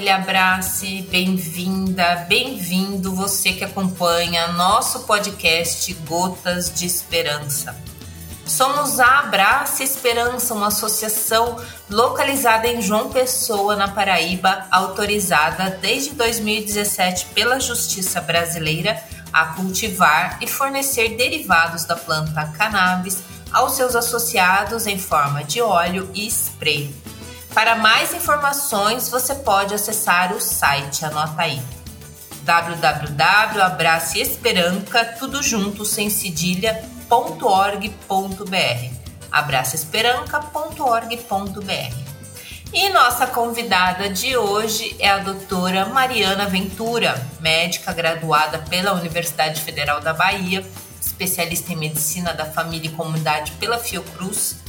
família Abrace, bem-vinda, bem-vindo você que acompanha nosso podcast Gotas de Esperança. Somos a Abrace Esperança, uma associação localizada em João Pessoa, na Paraíba, autorizada desde 2017 pela Justiça Brasileira a cultivar e fornecer derivados da planta cannabis aos seus associados em forma de óleo e spray. Para mais informações, você pode acessar o site, anota aí www.abraceesperanca, abraçoesperanca.org.br. E nossa convidada de hoje é a doutora Mariana Ventura, médica graduada pela Universidade Federal da Bahia, especialista em medicina da família e comunidade pela Fiocruz,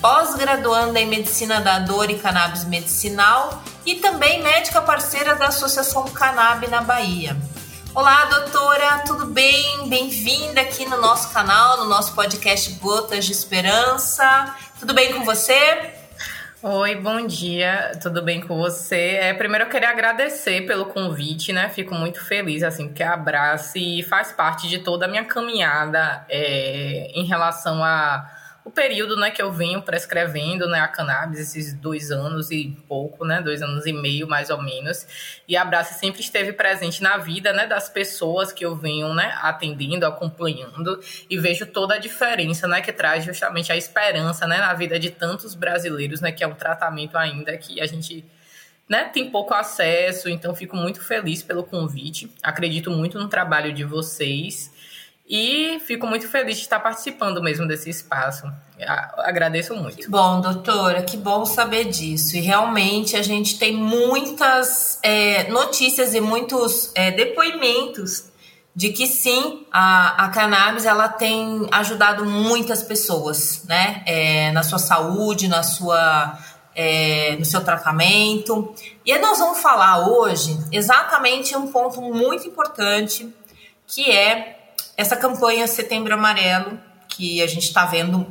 pós-graduanda em medicina da dor e cannabis medicinal e também médica parceira da Associação Cannabis na Bahia. Olá, doutora, tudo bem? Bem-vinda aqui no nosso canal, no nosso podcast Gotas de Esperança. Tudo bem com você? Oi, bom dia, tudo bem com você? É, primeiro eu queria agradecer pelo convite, né? Fico muito feliz, assim, porque abrace e faz parte de toda a minha caminhada é, em relação a o período né, que eu venho prescrevendo né, a cannabis, esses dois anos e pouco, né, dois anos e meio mais ou menos, e a Brace sempre esteve presente na vida né, das pessoas que eu venho né, atendendo, acompanhando, e vejo toda a diferença né, que traz justamente a esperança né, na vida de tantos brasileiros, né, que é um tratamento ainda que a gente né, tem pouco acesso, então fico muito feliz pelo convite, acredito muito no trabalho de vocês e fico muito feliz de estar participando mesmo desse espaço. Agradeço muito. Que bom, doutora, que bom saber disso. E realmente a gente tem muitas é, notícias e muitos é, depoimentos de que sim, a, a cannabis ela tem ajudado muitas pessoas, né? É, na sua saúde, na sua, é, no seu tratamento. E nós vamos falar hoje exatamente um ponto muito importante que é essa campanha Setembro Amarelo, que a gente está vendo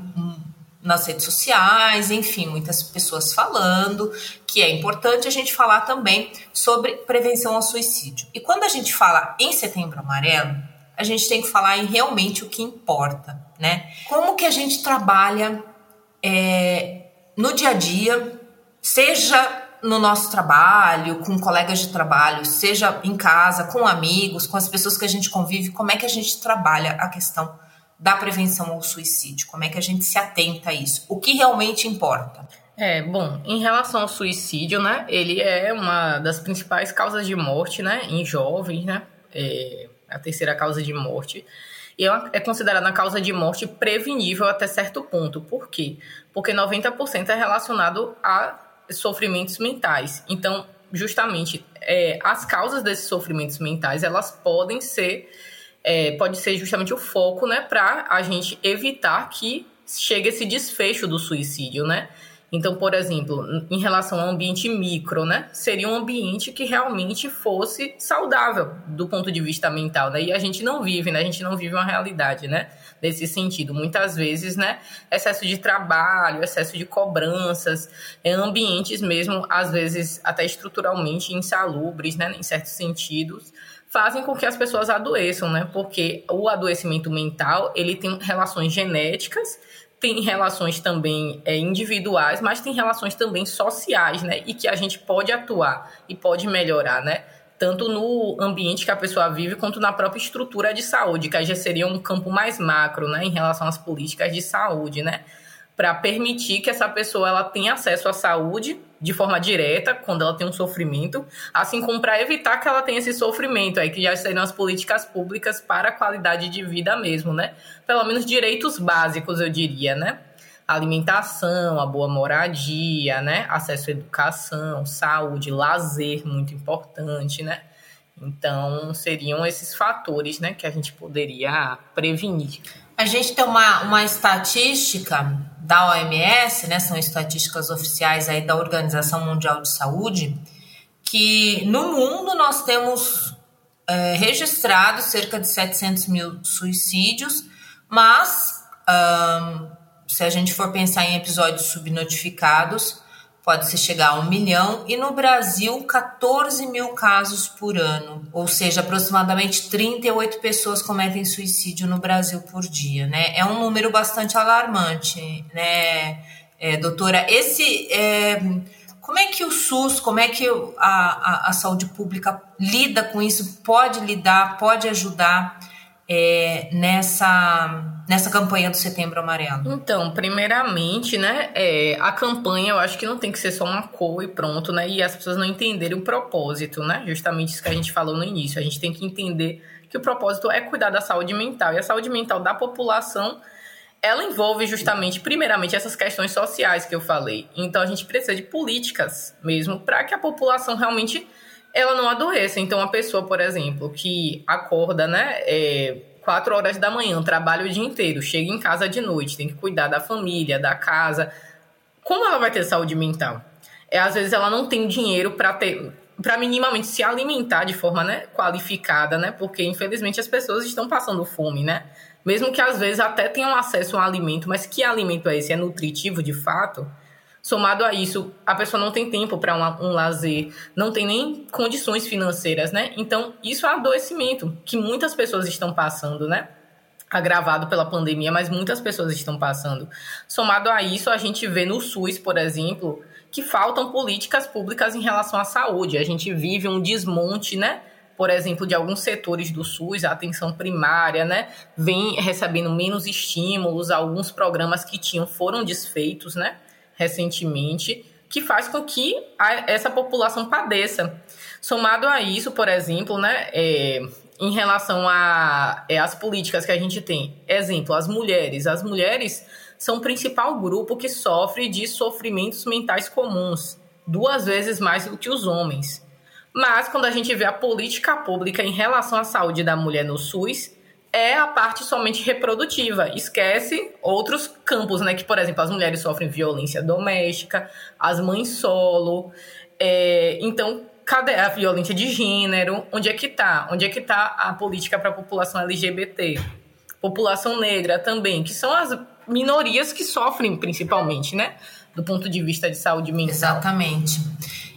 nas redes sociais, enfim, muitas pessoas falando, que é importante a gente falar também sobre prevenção ao suicídio. E quando a gente fala em Setembro Amarelo, a gente tem que falar em realmente o que importa, né? Como que a gente trabalha é, no dia a dia, seja no nosso trabalho, com colegas de trabalho, seja em casa, com amigos, com as pessoas que a gente convive, como é que a gente trabalha a questão da prevenção ao suicídio? Como é que a gente se atenta a isso? O que realmente importa? É, bom, em relação ao suicídio, né, ele é uma das principais causas de morte, né, em jovens, né, é a terceira causa de morte. E é, é considerada a causa de morte prevenível até certo ponto. Por quê? Porque 90% é relacionado a sofrimentos mentais. Então, justamente, é, as causas desses sofrimentos mentais, elas podem ser, é, pode ser justamente o foco, né, para a gente evitar que chegue esse desfecho do suicídio, né? Então, por exemplo, em relação ao ambiente micro, né? Seria um ambiente que realmente fosse saudável do ponto de vista mental, né? E a gente não vive, né? A gente não vive uma realidade, né? Nesse sentido. Muitas vezes, né? Excesso de trabalho, excesso de cobranças, em ambientes mesmo, às vezes, até estruturalmente insalubres, né? Em certos sentidos fazem com que as pessoas adoeçam, né? Porque o adoecimento mental, ele tem relações genéticas tem relações também é, individuais, mas tem relações também sociais, né? E que a gente pode atuar e pode melhorar, né? Tanto no ambiente que a pessoa vive, quanto na própria estrutura de saúde, que já seria um campo mais macro, né? Em relação às políticas de saúde, né? Para permitir que essa pessoa ela tenha acesso à saúde de forma direta quando ela tem um sofrimento, assim como para evitar que ela tenha esse sofrimento aí que já seriam as políticas públicas para a qualidade de vida mesmo, né? Pelo menos direitos básicos, eu diria, né? Alimentação, a boa moradia, né? Acesso à educação, saúde, lazer, muito importante, né? Então, seriam esses fatores, né, que a gente poderia prevenir. A gente tem uma, uma estatística da OMS, né, são estatísticas oficiais aí da Organização Mundial de Saúde, que no mundo nós temos é, registrados cerca de 700 mil suicídios, mas se a gente for pensar em episódios subnotificados, pode-se chegar a um milhão, e no Brasil, 14 mil casos por ano, ou seja, aproximadamente 38 pessoas cometem suicídio no Brasil por dia, né? É um número bastante alarmante, né, é, doutora? Esse. É, como é que o SUS, como é que a, a, a saúde pública lida com isso? Pode lidar, pode ajudar? é, nessa, nessa campanha do Setembro Amarelo? Então, primeiramente, né, é, a campanha eu acho que não tem que ser só uma cor e pronto, né, e as pessoas não entenderem o propósito, né, justamente isso que a gente falou no início, a gente tem que entender que o propósito é cuidar da saúde mental, e a saúde mental da população ela envolve justamente, primeiramente, essas questões sociais que eu falei. Então, a gente precisa de políticas mesmo para que a população realmente ela não adoeça. Então, uma pessoa, por exemplo, que acorda, né, é, 4 horas da manhã, trabalha o dia inteiro, chega em casa de noite, tem que cuidar da família, da casa. Como ela vai ter saúde mental? É, às vezes ela não tem dinheiro para ter para minimamente se alimentar de forma né, qualificada, né? Porque infelizmente as pessoas estão passando fome, né? Mesmo que às vezes até tenham acesso a um alimento, mas que alimento é esse? É nutritivo de fato? Somado a isso, a pessoa não tem tempo para um, um, lazer, não tem nem condições financeiras, né? Então, isso é adoecimento que muitas pessoas estão passando, né? Agravado pela pandemia, mas muitas pessoas estão passando. Somado a isso, a gente vê no SUS, por exemplo, que faltam políticas públicas em relação à saúde. A gente vive um desmonte, né? Por exemplo, de alguns setores do SUS, a atenção primária, né? Vem recebendo menos estímulos, alguns programas que tinham foram desfeitos, né? Recentemente, que faz com que a, essa população padeça. Somado a isso, por exemplo, né, é, em relação às é, políticas que a gente tem, exemplo, as mulheres. As mulheres são o principal grupo que sofre de sofrimentos mentais comuns, duas vezes mais do que os homens. Mas quando a gente vê a política pública em relação à saúde da mulher no SUS, é a parte somente reprodutiva. Esquece outros campos, né? Que, por exemplo, as mulheres sofrem violência doméstica, as mães solo. É, então, cadê a violência de gênero? Onde é que tá? Onde é que tá a política para a população LGBT? População negra também, que são as minorias que sofrem principalmente, né? Do ponto de vista de saúde mental. Exatamente.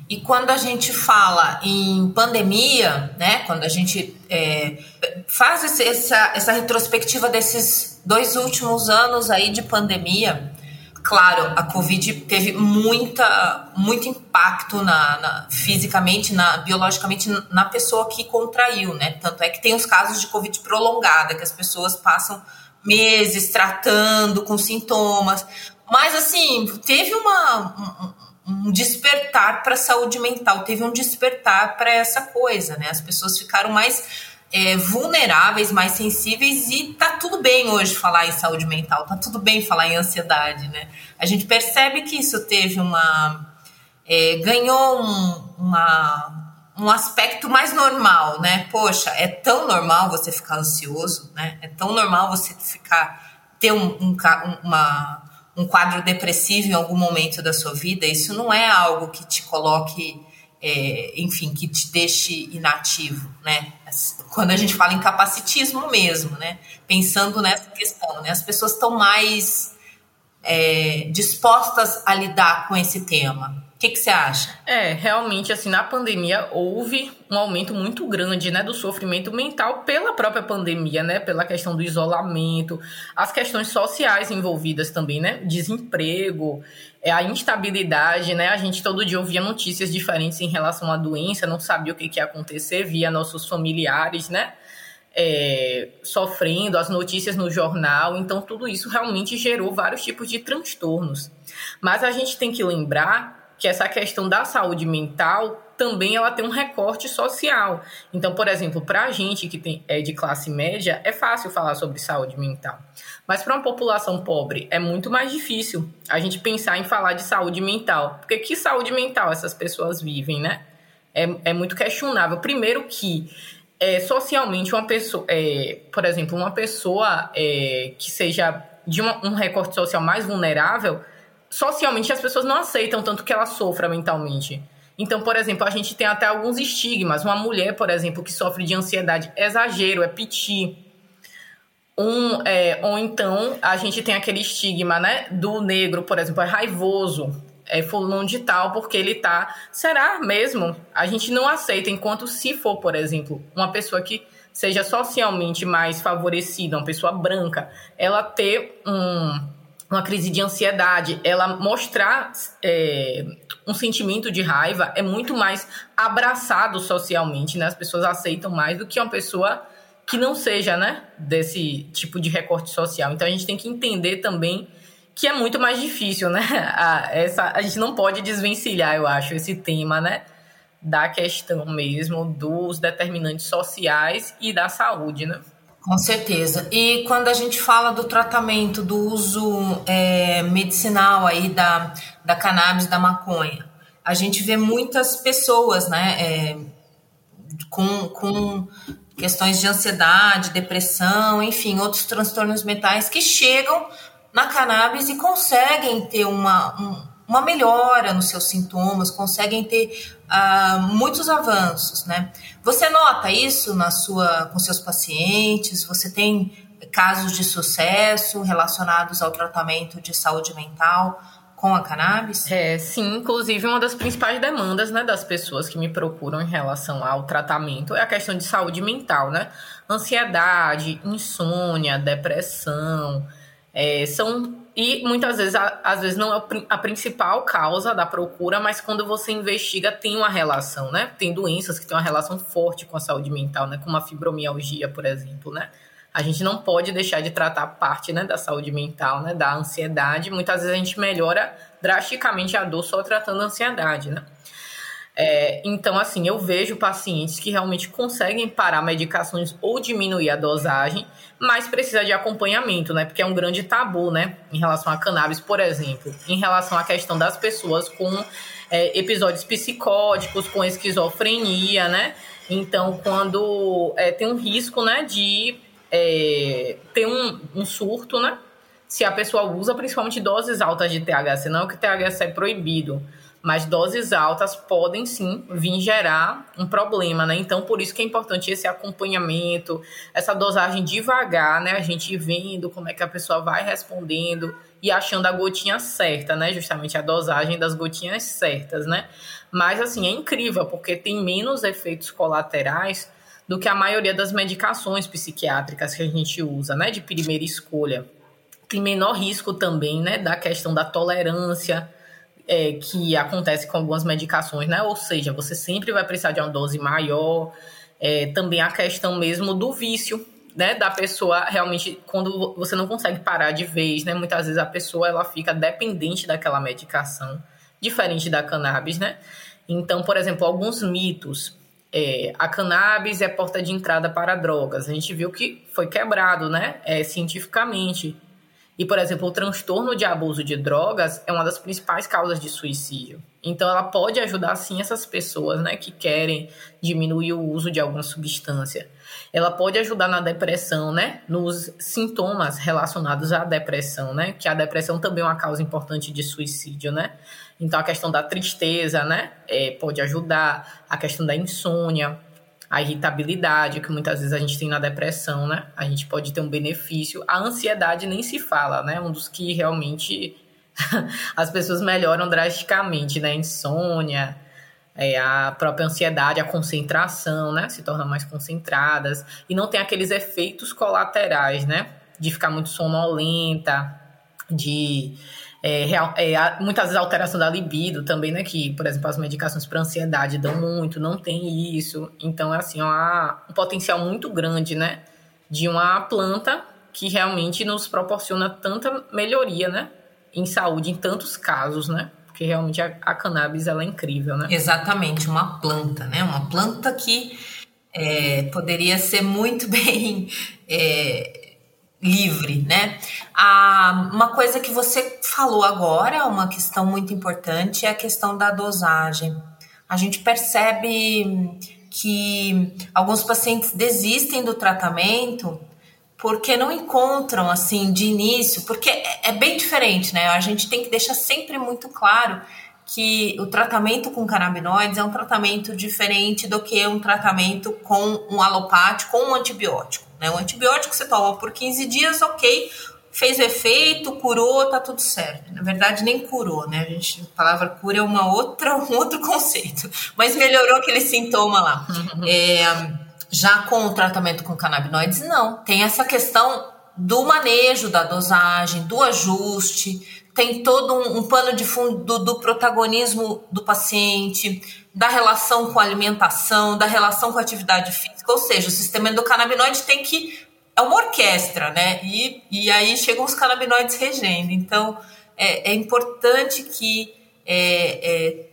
E quando a gente fala em pandemia, né, quando a gente é, faz esse, essa, essa retrospectiva desses dois últimos anos aí de pandemia, claro, a Covid teve muita, muito impacto na, na, fisicamente, na, biologicamente, na pessoa que contraiu, né? Tanto é que tem os casos de Covid prolongada, que as pessoas passam meses tratando com sintomas. Mas, assim, teve uma, um despertar para a saúde mental, teve um despertar para essa coisa, né? As pessoas ficaram mais é, vulneráveis, mais sensíveis e tá tudo bem hoje falar em saúde mental, tá tudo bem falar em ansiedade, né? A gente percebe que isso teve uma. É, ganhou um, uma, um aspecto mais normal, né? Poxa, é tão normal você ficar ansioso, né? É tão normal você ficar. ter um, um uma um quadro depressivo em algum momento da sua vida, isso não é algo que te coloque, é, enfim, que te deixe inativo, né? Quando a gente fala em capacitismo mesmo, né? Pensando nessa questão, né? As pessoas estão mais é, dispostas a lidar com esse tema que, que você acha? É, realmente, assim, na pandemia houve um aumento muito grande, né, do sofrimento mental pela própria pandemia, né, pela questão do isolamento, as questões sociais envolvidas também, né, desemprego, é, a instabilidade, né, a gente todo dia ouvia notícias diferentes em relação à doença, não sabia o que, que ia acontecer, via nossos familiares, né, é, sofrendo, as notícias no jornal, então tudo isso realmente gerou vários tipos de transtornos. Mas a gente tem que lembrar que essa questão da saúde mental também ela tem um recorte social. Então, por exemplo, para a gente que tem, é de classe média, é fácil falar sobre saúde mental. Mas para uma população pobre é muito mais difícil a gente pensar em falar de saúde mental. Porque que saúde mental essas pessoas vivem, né? É, é muito questionável. Primeiro que é, socialmente uma pessoa, é, por exemplo, uma pessoa é, que seja de uma, um recorte social mais vulnerável, socialmente as pessoas não aceitam tanto que ela sofra mentalmente. Então, por exemplo, a gente tem até alguns estigmas. Uma mulher, por exemplo, que sofre de ansiedade, exagero, é piti. Um, é, ou então a gente tem aquele estigma, né, do negro, por exemplo, é raivoso. é fulano de tal porque ele tá. Será mesmo? A gente não aceita enquanto se for, por exemplo, uma pessoa que seja socialmente mais favorecida, uma pessoa branca, ela ter um, uma crise de ansiedade, ela mostrar é, um sentimento de raiva é muito mais abraçado socialmente, né? As pessoas aceitam mais do que uma pessoa que não seja, né, desse tipo de recorte social. Então a gente tem que entender também que é muito mais difícil, né? A, essa, a gente não pode desvencilhar, eu acho, esse tema, né? Da questão mesmo dos determinantes sociais e da saúde, né? Com certeza. E quando a gente fala do tratamento, do uso é, medicinal aí da, da cannabis, da maconha, a gente vê muitas pessoas, né, é, com, com questões de ansiedade, depressão, enfim, outros transtornos mentais que chegam na cannabis e conseguem ter uma, um, uma melhora nos seus sintomas, conseguem ter uh, muitos avanços, né? Você nota isso na sua, com seus pacientes? Você tem casos de sucesso relacionados ao tratamento de saúde mental com a cannabis? É, sim, inclusive uma das principais demandas, né, das pessoas que me procuram em relação ao tratamento é a questão de saúde mental, né? Ansiedade, insônia, depressão, é, são e muitas vezes, às vezes não é a principal causa da procura, mas quando você investiga tem uma relação, né? Tem doenças que têm uma relação forte com a saúde mental, né? Como a fibromialgia, por exemplo, né? A gente não pode deixar de tratar parte né, da saúde mental, né? Da ansiedade. Muitas vezes a gente melhora drasticamente a dor só tratando a ansiedade, né? É, então, assim, eu vejo pacientes que realmente conseguem parar medicações ou diminuir a dosagem, mas precisa de acompanhamento, né? Porque é um grande tabu, né? Em relação a cannabis, por exemplo, em relação à questão das pessoas com é, episódios psicóticos, com esquizofrenia, né? Então, quando é, tem um risco, né, de é, ter um, um surto, né? Se a pessoa usa principalmente doses altas de THC, não que THC é proibido mas doses altas podem sim vir gerar um problema, né? Então, por isso que é importante esse acompanhamento, essa dosagem devagar, né? A gente vendo como é que a pessoa vai respondendo e achando a gotinha certa, né? Justamente a dosagem das gotinhas certas, né? Mas, assim, é incrível, porque tem menos efeitos colaterais do que a maioria das medicações psiquiátricas que a gente usa, né? De primeira escolha. Tem menor risco também, né? Da questão da tolerância, é, que acontece com algumas medicações, né? Ou seja, você sempre vai precisar de uma dose maior. É, também a questão mesmo do vício, né? Da pessoa realmente, quando você não consegue parar de vez, né? Muitas vezes a pessoa ela fica dependente daquela medicação, diferente da cannabis, né? Então, por exemplo, alguns mitos. É, a cannabis é porta de entrada para drogas. A gente viu que foi quebrado, né? É, cientificamente. E, por exemplo, o transtorno de abuso de drogas é uma das principais causas de suicídio. Então, ela pode ajudar, sim, essas pessoas né, que querem diminuir o uso de alguma substância. Ela pode ajudar na depressão, né? Nos sintomas relacionados à depressão, né? Que a depressão também é uma causa importante de suicídio, né? Então, a questão da tristeza, né? É, pode ajudar. A questão da insônia, a irritabilidade, que muitas vezes a gente tem na depressão, né? A gente pode ter um benefício. A ansiedade nem se fala, né? Um dos que realmente as pessoas melhoram drasticamente, né? Insônia, é, a própria ansiedade, a concentração, né? Se tornam mais concentradas. E não tem aqueles efeitos colaterais, né? De ficar muito sonolenta, de é, é, muitas vezes alteração da libido também, né? Que, por exemplo, as medicações para ansiedade dão muito, não tem isso. Então, é assim, uma, um potencial muito grande, né? De uma planta que realmente nos proporciona tanta melhoria, né? Em saúde, em tantos casos, né? Porque realmente a, a cannabis, ela é incrível, né? Exatamente, uma planta, né? Uma planta que é, poderia ser muito bem... É, livre, né? Ah, uma coisa que você falou agora, uma questão muito importante, é a questão da dosagem. A gente percebe que alguns pacientes desistem do tratamento porque não encontram assim de início, porque é, é bem diferente, né? A gente tem que deixar sempre muito claro que o tratamento com canabinoides é um tratamento diferente do que um tratamento com um alopático, com um antibiótico. Né? O antibiótico você toma por 15 dias, ok, fez o efeito, curou, tá tudo certo. Na verdade, nem curou, né? A, gente, a palavra cura é uma outra, um outro conceito, mas melhorou aquele sintoma lá. Uhum. É, já com o tratamento com canabinoides, não. Tem essa questão do manejo da dosagem, do ajuste, tem todo um, um pano de fundo do, do, protagonismo do paciente, da relação com a alimentação, da relação com a atividade física, ou seja, o sistema endocannabinoide tem que. É uma orquestra, né? E, e aí chegam os canabinoides regendo. Então, é, é importante que é, é,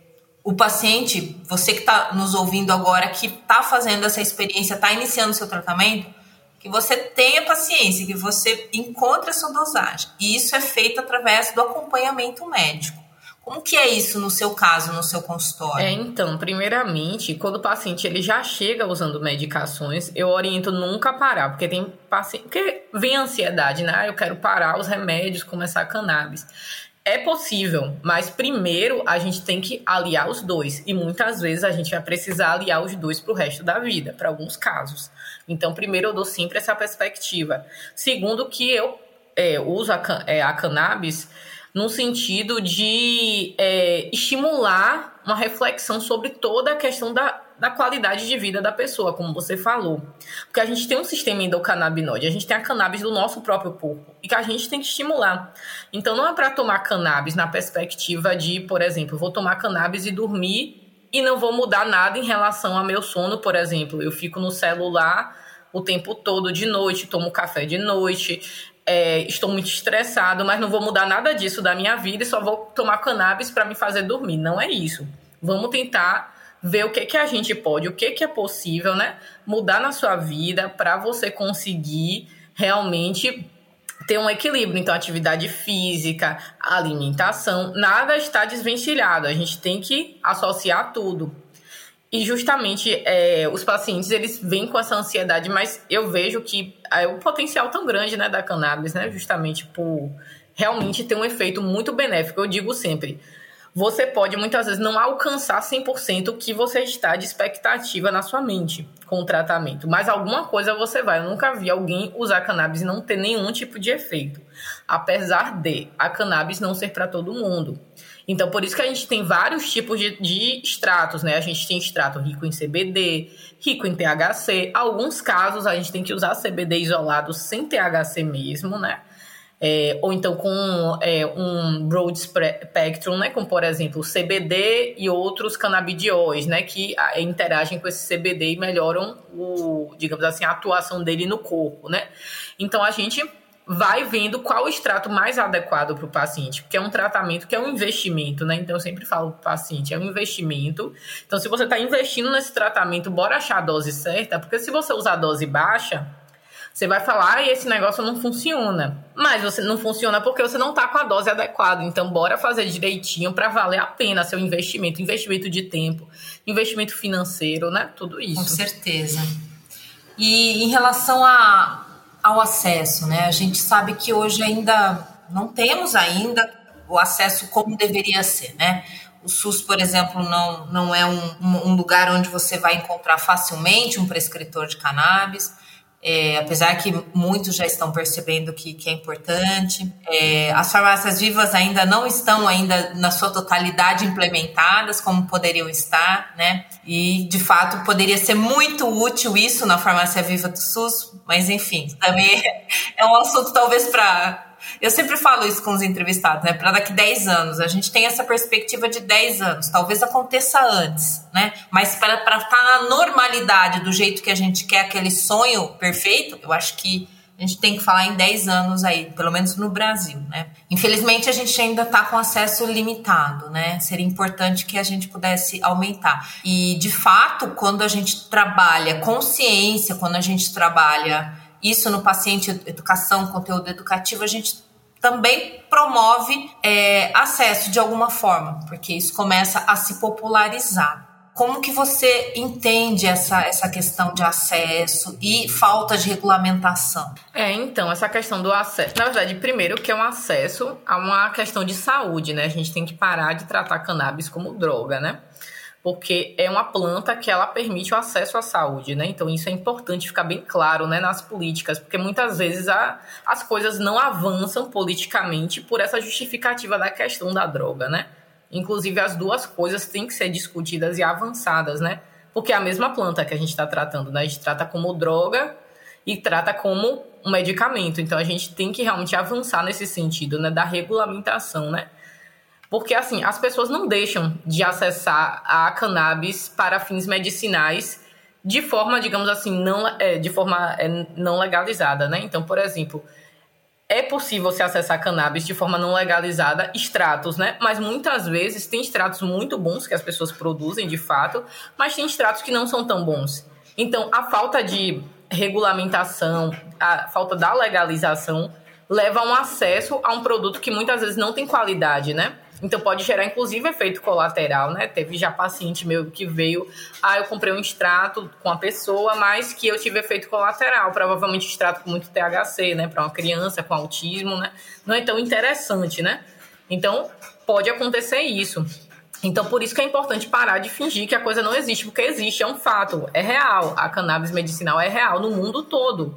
o paciente, você que está nos ouvindo agora, que está fazendo essa experiência, está iniciando o seu tratamento, que você tenha paciência, que você encontre a sua dosagem. E isso é feito através do acompanhamento médico. Como que é isso no seu caso, no seu consultório? É, então, primeiramente, quando o paciente ele já chega usando medicações, eu oriento nunca parar, porque tem paciente, porque vem a ansiedade, né? Ah, eu quero parar os remédios, começar a cannabis. É possível, mas primeiro a gente tem que aliar os dois. E muitas vezes a gente vai precisar aliar os dois para o resto da vida, para alguns casos. Então, primeiro, eu dou sempre essa perspectiva. Segundo, que eu é, uso a, é, a cannabis no sentido de é, estimular uma reflexão sobre toda a questão da, da qualidade de vida da pessoa, como você falou. Porque a gente tem um sistema endocannabinoide, a gente tem a cannabis do nosso próprio corpo e que a gente tem que estimular. Então não é para tomar cannabis na perspectiva de, por exemplo, vou tomar cannabis e dormir e não vou mudar nada em relação ao meu sono, por exemplo. Eu fico no celular o tempo todo de noite, tomo café de noite, é, estou muito estressado, mas não vou mudar nada disso da minha vida e só vou tomar cannabis para me fazer dormir. Não é isso. Vamos tentar ver o que que a gente pode, o que que é possível, né? Mudar na sua vida para você conseguir realmente ter um equilíbrio. Então, atividade física, alimentação, nada está desvencilhado. A gente tem que associar tudo. E justamente é, os pacientes eles vêm com essa ansiedade, mas eu vejo que é o potencial tão grande né, da cannabis, né? Justamente por realmente ter um efeito muito benéfico. Eu digo sempre, você pode muitas vezes não alcançar 100% o que você está de expectativa na sua mente com o tratamento, mas alguma coisa você vai. Eu nunca vi alguém usar cannabis e não ter nenhum tipo de efeito, apesar de a cannabis não ser para todo mundo. Então, por isso que a gente tem vários tipos de, de extratos, né? A gente tem extrato rico em CBD, rico em THC. Alguns casos a gente tem que usar CBD isolado sem THC mesmo, né? É, ou então com é, um broad spectrum, né, como por exemplo CBD e outros canabidióis, né, que interagem com esse CBD e melhoram o, digamos assim, a atuação dele no corpo, né. Então a gente vai vendo qual o extrato mais adequado para o paciente, porque é um tratamento que é um investimento, né? Então eu sempre falo para o paciente, é um investimento. Então se você está investindo nesse tratamento, bora achar a dose certa, porque se você usar a dose baixa, você vai falar, ah, esse negócio não funciona. Mas você não funciona porque você não está com a dose adequada. Então, bora fazer direitinho para valer a pena seu investimento, investimento de tempo, investimento financeiro, né? Tudo isso. Com certeza. E em relação a ao acesso, né? A gente sabe que hoje ainda não temos ainda o acesso como deveria ser, né? O SUS, por exemplo, não, não é um, um lugar onde você vai encontrar facilmente um prescritor de cannabis. É, apesar que muitos já estão percebendo que, que é importante. É, as farmácias vivas ainda não estão ainda na sua totalidade implementadas como poderiam estar, né? E de fato poderia ser muito útil isso na farmácia viva do SUS, mas enfim, também é um assunto talvez para eu sempre falo isso com os entrevistados, né? Para daqui 10 anos. A gente tem essa perspectiva de 10 anos. Talvez aconteça antes, né? Mas para estar tá na normalidade, do jeito que a gente quer, aquele sonho perfeito, eu acho que a gente tem que falar em 10 anos aí, pelo menos no Brasil, né? Infelizmente, a gente ainda está com acesso limitado, né? Seria importante que a gente pudesse aumentar. E, de fato, quando a gente trabalha consciência, quando a gente trabalha isso no paciente educação, conteúdo educativo, a gente também promove é, acesso de alguma forma, porque isso começa a se popularizar. Como que você entende essa, essa questão de acesso e falta de regulamentação? É, então, essa questão do acesso. Na verdade, primeiro que é um acesso a uma questão de saúde, né? A gente tem que parar de tratar cannabis como droga, né? Porque é uma planta que ela permite o acesso à saúde, né? Então isso é importante ficar bem claro, né, nas políticas, porque muitas vezes a, as coisas não avançam politicamente por essa justificativa da questão da droga, né? Inclusive as duas coisas têm que ser discutidas e avançadas, né? Porque é a mesma planta que a gente está tratando, né? A gente trata como droga e trata como um medicamento. Então a gente tem que realmente avançar nesse sentido, né, da regulamentação, né? Porque, assim, as pessoas não deixam de acessar a cannabis para fins medicinais de forma, digamos assim, não, é, de forma é, não legalizada, né? Então, por exemplo, é possível você acessar cannabis de forma não legalizada, extratos, né? Mas muitas vezes tem extratos muito bons que as pessoas produzem, de fato, mas tem extratos que não são tão bons. Então, a falta de regulamentação, a falta da legalização leva a um acesso a um produto que muitas vezes não tem qualidade, né? Então pode gerar, inclusive, efeito colateral, né? Teve já paciente meu que veio, ah, eu comprei um extrato com a pessoa, mas que eu tive efeito colateral, provavelmente extrato com muito THC, né? Para uma criança com autismo, né? Não é tão interessante, né? Então pode acontecer isso. Então, por isso que é importante parar de fingir que a coisa não existe, porque existe, é um fato, é real. A cannabis medicinal é real no mundo todo.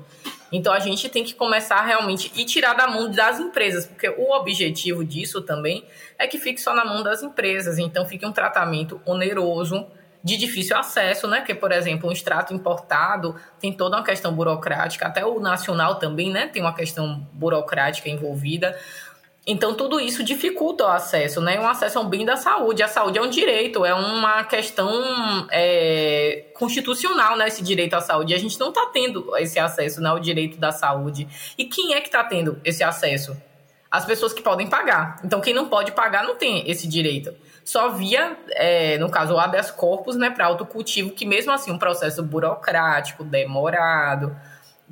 Então a gente tem que começar realmente e tirar da mão das empresas, porque o objetivo disso também é que fique só na mão das empresas. Então fique um tratamento oneroso, de difícil acesso, né? Que, por exemplo, um extrato importado tem toda uma questão burocrática, até o nacional também, né? Tem uma questão burocrática envolvida. Então, tudo isso dificulta o acesso, né? Um acesso ao bem da saúde. A saúde é um direito, é uma questão é, constitucional, né? Esse direito à saúde. A gente não está tendo esse acesso, né? O direito da saúde. E quem é que está tendo esse acesso? As pessoas que podem pagar. Então, quem não pode pagar não tem esse direito. Só via, é, no caso, o habeas corpus, né? Para autocultivo, que mesmo assim, um processo burocrático, demorado,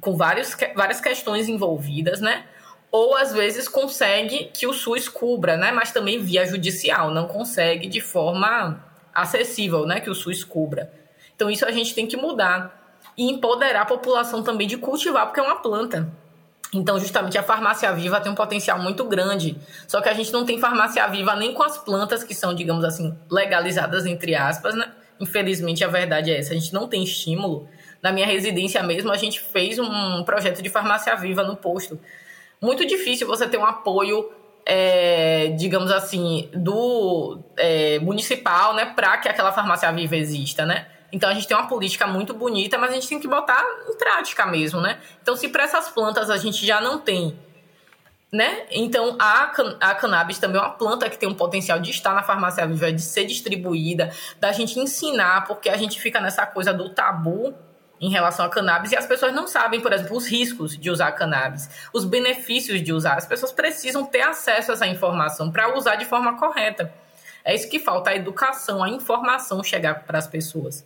com vários, várias questões envolvidas, né? Ou às vezes consegue que o SUS cubra, né? Mas também via judicial, não consegue de forma acessível, né? Que o SUS cubra. Então isso a gente tem que mudar e empoderar a população também de cultivar, porque é uma planta. Então, justamente a farmácia viva tem um potencial muito grande. Só que a gente não tem farmácia viva nem com as plantas que são, digamos assim, legalizadas, entre aspas, né? Infelizmente, a verdade é essa. A gente não tem estímulo. Na minha residência mesmo, a gente fez um projeto de farmácia viva no posto muito difícil você ter um apoio, é, digamos assim, do é, municipal, né, para que aquela farmácia viva exista, né? Então a gente tem uma política muito bonita, mas a gente tem que botar em prática mesmo, né? Então, se para essas plantas a gente já não tem, né? Então a, a cannabis também é uma planta que tem um potencial de estar na farmácia viva, de ser distribuída, da gente ensinar, porque a gente fica nessa coisa do tabu em relação a cannabis e as pessoas não sabem, por exemplo, os riscos de usar cannabis, os benefícios de usar. As pessoas precisam ter acesso a essa informação para usar de forma correta. É isso que falta, a educação, a informação chegar para as pessoas.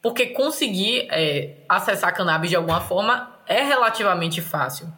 Porque conseguir é, acessar cannabis de alguma forma é relativamente fácil.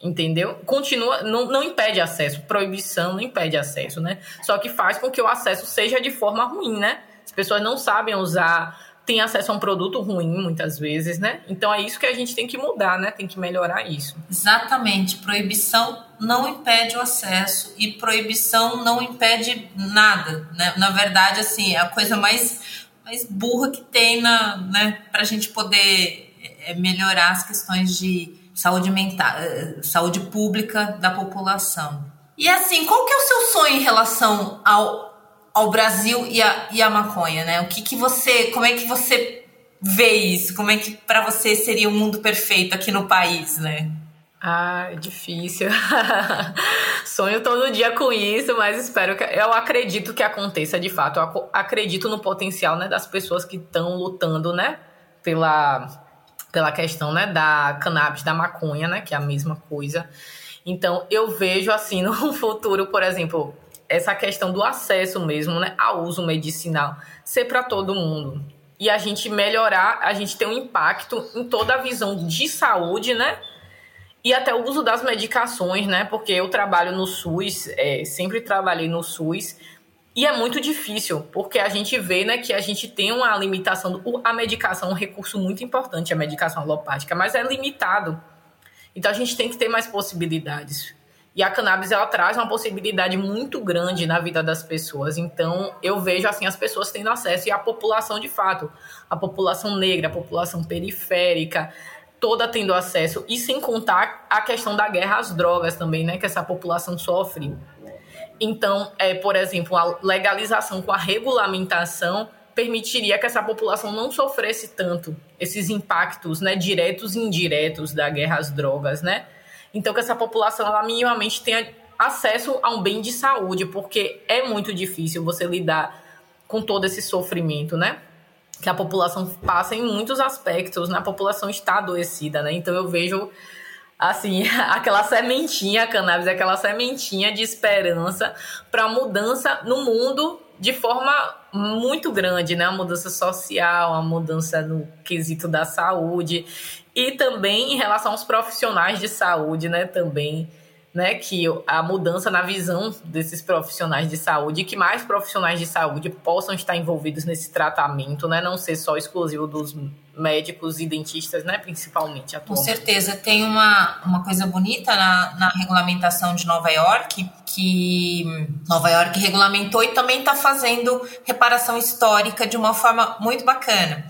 Entendeu? Continua, não, não impede acesso. Proibição não impede acesso, né? Só que faz com que o acesso seja de forma ruim, né? As pessoas não sabem usar tem acesso a um produto ruim muitas vezes, né? Então é isso que a gente tem que mudar, né? Tem que melhorar isso. Exatamente. Proibição não impede o acesso e proibição não impede nada, né? Na verdade, assim, é a coisa mais, mais burra que tem na, né, para a gente poder é, melhorar as questões de saúde mental, eh, saúde pública da população. E assim, qual que é o seu sonho em relação ao ao Brasil e a, e a maconha, né? O que, que você, como é que você vê isso? Como é que para você seria o um mundo perfeito aqui no país, né? Ah, é difícil. Sonho todo dia com isso, mas espero que eu acredito que aconteça de fato. Eu acredito no potencial, né, das pessoas que estão lutando, né, pela pela questão, né, da cannabis, da maconha, né, que é a mesma coisa. Então, eu vejo assim no futuro, por exemplo, essa questão do acesso mesmo, né, ao uso medicinal ser para todo mundo. E a gente melhorar, a gente ter um impacto em toda a visão de saúde, né? E até o uso das medicações, né? Porque eu trabalho no SUS, é, sempre trabalhei no SUS, e é muito difícil, porque a gente vê né, que a gente tem uma limitação. Do, a medicação é um recurso muito importante, a medicação alopática, mas é limitado. Então a gente tem que ter mais possibilidades. E a cannabis ela traz uma possibilidade muito grande na vida das pessoas. Então, eu vejo assim as pessoas tendo acesso e a população de fato, a população negra, a população periférica, toda tendo acesso e sem contar a questão da guerra às drogas também, né, que essa população sofre. Então, é, por exemplo, a legalização com a regulamentação permitiria que essa população não sofresse tanto esses impactos, né, diretos e indiretos da guerra às drogas, né? Então que essa população ela minimamente tenha acesso a um bem de saúde, porque é muito difícil você lidar com todo esse sofrimento, né? Que a população passa em muitos aspectos, né? A população está adoecida, né? Então eu vejo assim, aquela sementinha, a cannabis, aquela sementinha de esperança para mudança no mundo de forma muito grande, né? Uma mudança social, uma mudança no quesito da saúde e também em relação aos profissionais de saúde, né? Também, né? Que a mudança na visão desses profissionais de saúde, que mais profissionais de saúde possam estar envolvidos nesse tratamento, né? Não ser só exclusivo dos médicos e dentistas, né? Principalmente atualmente. Com certeza. Tem uma, uma coisa bonita na, na regulamentação de Nova York, que Nova York regulamentou e também está fazendo reparação histórica de uma forma muito bacana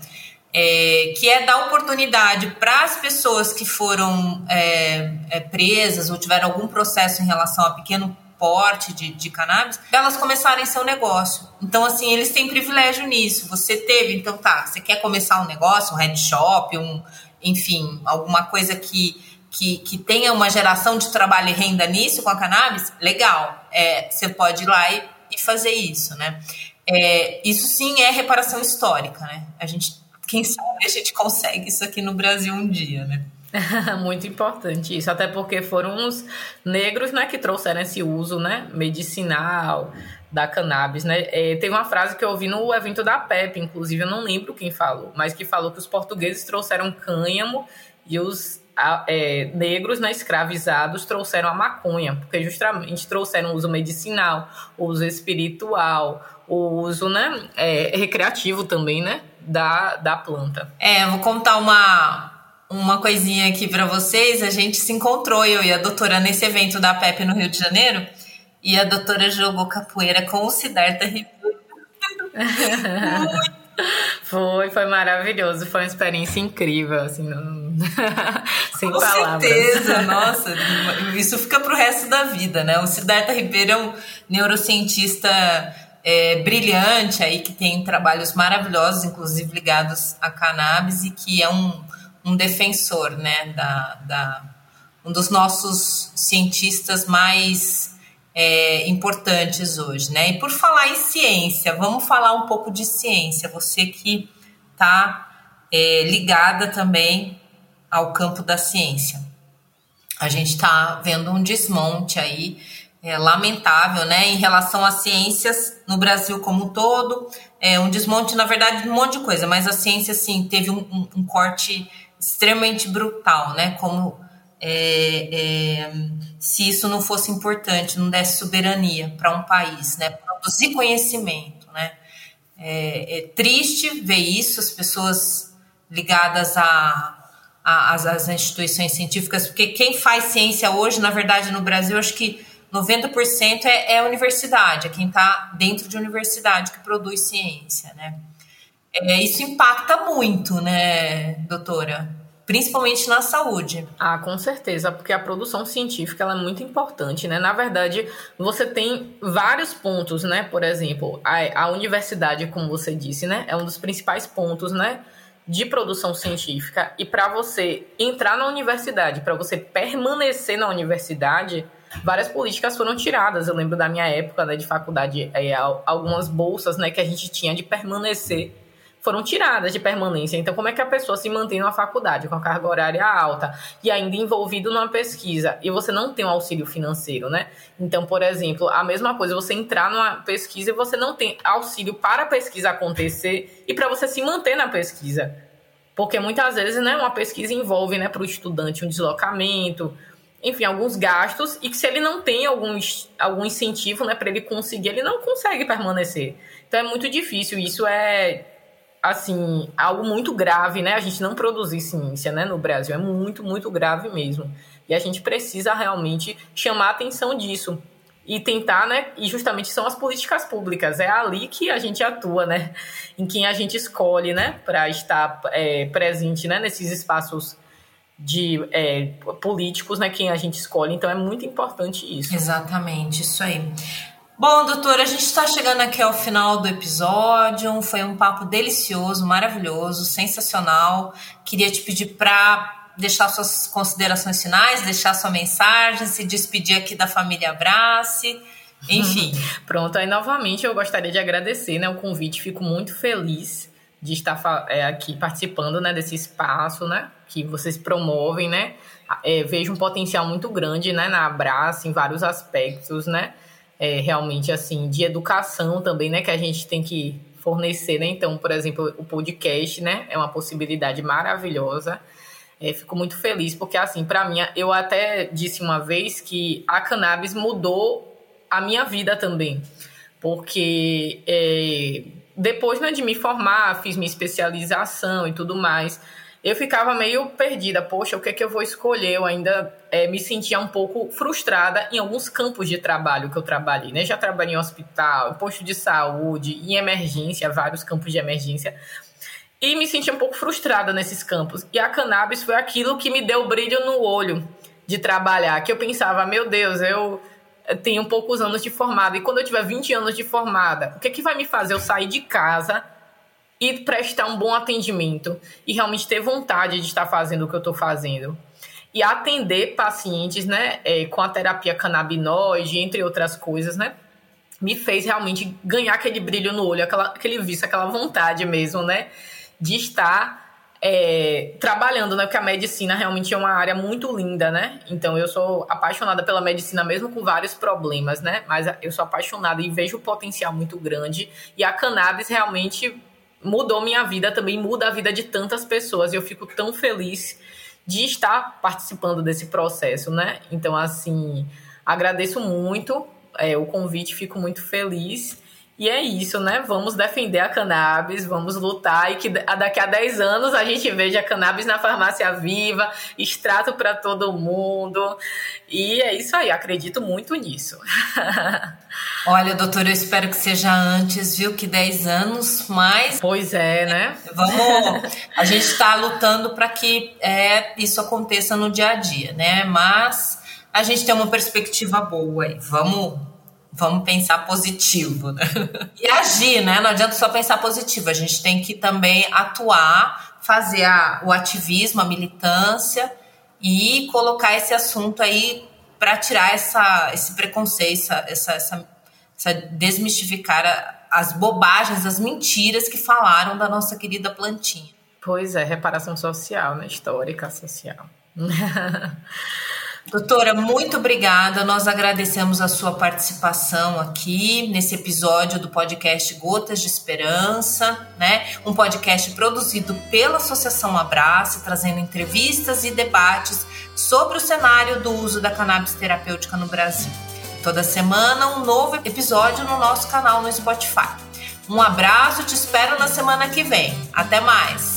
é, que é dar oportunidade para as pessoas que foram é, é, presas ou tiveram algum processo em relação a pequeno porte de, de cannabis, elas começarem seu negócio. Então, assim, eles têm privilégio nisso. Você teve, então tá, você quer começar um negócio, um head shop, um, enfim, alguma coisa que, que, que tenha uma geração de trabalho e renda nisso com a cannabis, legal. É, você pode ir lá e, e fazer isso, né? É, isso sim é reparação histórica, né? A gente quem sabe a gente consegue isso aqui no Brasil um dia, né? Muito importante isso, até porque foram os negros né, que trouxeram esse uso né, medicinal da cannabis. Né? É, teve uma frase que eu ouvi no evento da PEP, inclusive eu não lembro quem falou, mas que falou que os portugueses trouxeram cânhamo e os é, negros né, escravizados trouxeram a maconha, porque justamente trouxeram o uso medicinal, o uso espiritual, o uso né, é, recreativo também, né? Da, da planta. É, vou contar uma, uma coisinha aqui para vocês. A gente se encontrou, eu e a doutora, nesse evento da PEP no Rio de Janeiro, e a doutora jogou capoeira com o Siddhartha Ribeiro. Foi, foi maravilhoso, foi uma experiência incrível, assim, não... sem Com palavras. Com certeza, nossa, isso fica pro resto da vida, né? O Siddhartha Ribeiro é um neurocientista é, brilhante aí, que tem trabalhos maravilhosos, inclusive ligados a cannabis, e que é um, um defensor, né, da, da, um dos nossos cientistas mais é, importantes hoje, né? E por falar em ciência, vamos falar um pouco de ciência. Você que está é, ligada também ao campo da ciência. A gente está vendo um desmonte aí é, lamentável, né, em relação às ciências no Brasil como um todo, é um desmonte, na verdade, de um monte de coisa, mas a ciência, assim, teve um, um, um corte extremamente brutal, né, como é, é, se isso não fosse importante, não desse soberania para um país, né, produzir conhecimento, né, é, é, triste ver isso, as pessoas ligadas a às instituições científicas, porque quem faz ciência hoje, na verdade, no Brasil, acho que 90% é, é universidade, é quem está dentro de universidade que produz ciência, né? É, isso impacta muito, né, doutora? Principalmente na saúde. Ah, com certeza, porque a produção científica é muito importante, né? Na verdade, você tem vários pontos, né? Por exemplo, a, a universidade, como você disse, né? É um dos principais pontos, né? de produção científica e para você entrar na universidade, para você permanecer na universidade, várias políticas foram tiradas. Eu lembro da minha época né, de faculdade, é, algumas bolsas né, que a gente tinha de permanecer foram tiradas de permanência. Então, como é que a pessoa se mantém na faculdade com a carga horária alta e ainda envolvido numa pesquisa e você não tem um auxílio financeiro, né? Então, por exemplo, a mesma coisa, você entrar numa pesquisa e você não tem auxílio para a pesquisa acontecer e para você se manter na pesquisa. Porque muitas vezes, né, uma pesquisa envolve, né, para o estudante um deslocamento, enfim, alguns gastos e que se ele não tem algum, algum incentivo, né, para ele conseguir, ele não consegue permanecer. Então é muito difícil. Isso é assim, algo muito grave, né? A gente não produzir ciência, né, no Brasil é muito, muito grave mesmo. E a gente precisa realmente chamar a atenção disso e tentar, né? E justamente são as políticas públicas, é ali que a gente atua, né? Em quem a gente escolhe, né? Para estar é, presente, né? Nesses espaços de é, políticos, né? Quem a gente escolhe. Então é muito importante isso. Exatamente, isso aí. Bom, doutora, a gente está chegando aqui ao final do episódio. Foi um papo delicioso, maravilhoso, sensacional. Queria te pedir para deixar suas considerações finais, deixar sua mensagem, se despedir aqui da família Abrace. Enfim. Pronto, aí novamente eu gostaria de agradecer né, o convite. Fico muito feliz de estar é, aqui participando né, desse espaço né, que vocês promovem. Né? É, vejo um potencial muito grande né, na Abrace em vários aspectos, né? é, realmente assim de educação também, né, que a gente tem que fornecer, né? Então, por exemplo, o podcast, né, é uma possibilidade maravilhosa. É, fico muito feliz porque assim, para mim, eu até disse uma vez que a cannabis mudou a minha vida também, porque é, depois né, de me formar, fiz minha especialização e tudo mais eu ficava meio perdida. Poxa, o que é que eu vou escolher? Eu ainda é, me sentia um pouco frustrada em alguns campos de trabalho que eu trabalhei, né? Já trabalhei em hospital, em posto de saúde, em emergência, vários campos de emergência. E me sentia um pouco frustrada nesses campos. E a cannabis foi aquilo que me deu brilho no olho de trabalhar. Que eu pensava, meu Deus, eu tenho poucos anos de formada. E quando eu tiver 20 anos de formada, o que, é que vai me fazer eu sair de casa e prestar um bom atendimento e realmente ter vontade de estar fazendo o que eu estou fazendo. E atender pacientes, né, é, com a terapia canabinoide, entre outras coisas, né, me fez realmente ganhar aquele brilho no olho, aquela, aquele vício, aquela vontade mesmo, né, de estar é, trabalhando, né, porque a medicina realmente é uma área muito linda, né, então eu sou apaixonada pela medicina mesmo com vários problemas, né, mas eu sou apaixonada e vejo o potencial muito grande e a cannabis realmente mudou minha vida, também muda a vida de tantas pessoas. E eu fico tão feliz de estar participando desse processo, né? Então, assim, agradeço muito é, o convite, fico muito feliz. E é isso, né? Vamos defender a cannabis, vamos lutar e que daqui a 10 anos a gente veja a cannabis na farmácia viva, extrato para todo mundo. E é isso aí, acredito muito nisso. Olha, doutora, eu espero que seja antes, viu? Que 10 anos, mas. Pois é, né? Vamos. A gente está lutando para que é, isso aconteça no dia a dia, né? Mas a gente tem uma perspectiva boa aí. Vamos vamos pensar positivo, né? E agir, né? Não adianta só pensar positivo, a gente tem que também atuar, fazer a, o ativismo, a militância e colocar esse assunto aí para tirar essa, esse preconceito, essa, essa, essa desmistificar as bobagens, as mentiras que falaram da nossa querida plantinha. Pois é, reparação social, né? Histórica social. Doutora, muito obrigada. Nós agradecemos a sua participação aqui nesse episódio do podcast Gotas de Esperança, né? Um podcast produzido pela Associação Abraço, trazendo entrevistas e debates sobre o cenário do uso da cannabis terapêutica no Brasil. Toda semana um novo episódio no nosso canal no Spotify. Um abraço, te espero na semana que vem. Até mais.